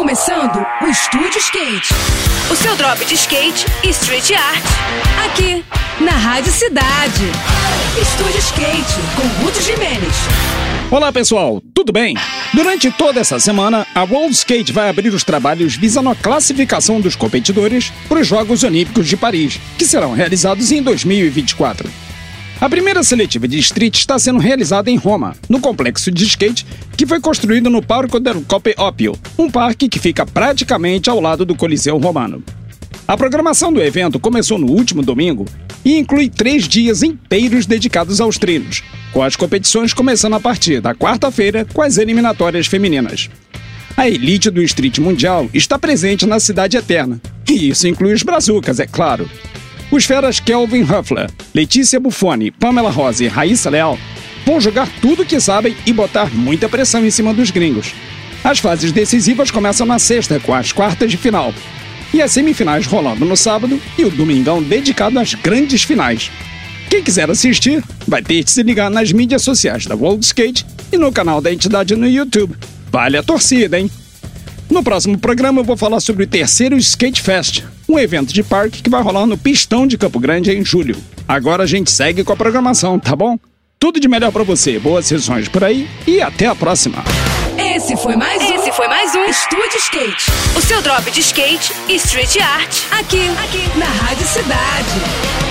começando o Estúdio Skate. O seu drop de skate e street art. Aqui, na Rádio Cidade. Estúdio Skate, com Ruth Jimenez. Olá pessoal, tudo bem? Durante toda essa semana, a World Skate vai abrir os trabalhos visando a classificação dos competidores para os Jogos Olímpicos de Paris, que serão realizados em 2024. A primeira seletiva de street está sendo realizada em Roma, no complexo de skate que foi construído no Parco del Coppe Oppio, um parque que fica praticamente ao lado do Coliseu Romano. A programação do evento começou no último domingo e inclui três dias inteiros dedicados aos treinos, com as competições começando a partir da quarta-feira com as eliminatórias femininas. A elite do street mundial está presente na Cidade Eterna, e isso inclui os brazucas, é claro. Os feras Kelvin Huffler, Letícia Buffoni, Pamela Rose e Raíssa Leal vão jogar tudo que sabem e botar muita pressão em cima dos gringos. As fases decisivas começam na sexta, com as quartas de final, e as semifinais rolando no sábado e o domingão dedicado às grandes finais. Quem quiser assistir, vai ter que se ligar nas mídias sociais da World Skate e no canal da entidade no YouTube. Vale a torcida, hein? No próximo programa eu vou falar sobre o terceiro Skate Fest, um evento de parque que vai rolar no Pistão de Campo Grande em julho. Agora a gente segue com a programação, tá bom? Tudo de melhor para você, boas sessões por aí e até a próxima. Esse foi mais um. Esse foi mais um Estúdio Skate. O seu drop de skate e street art. Aqui, aqui, na Rádio Cidade.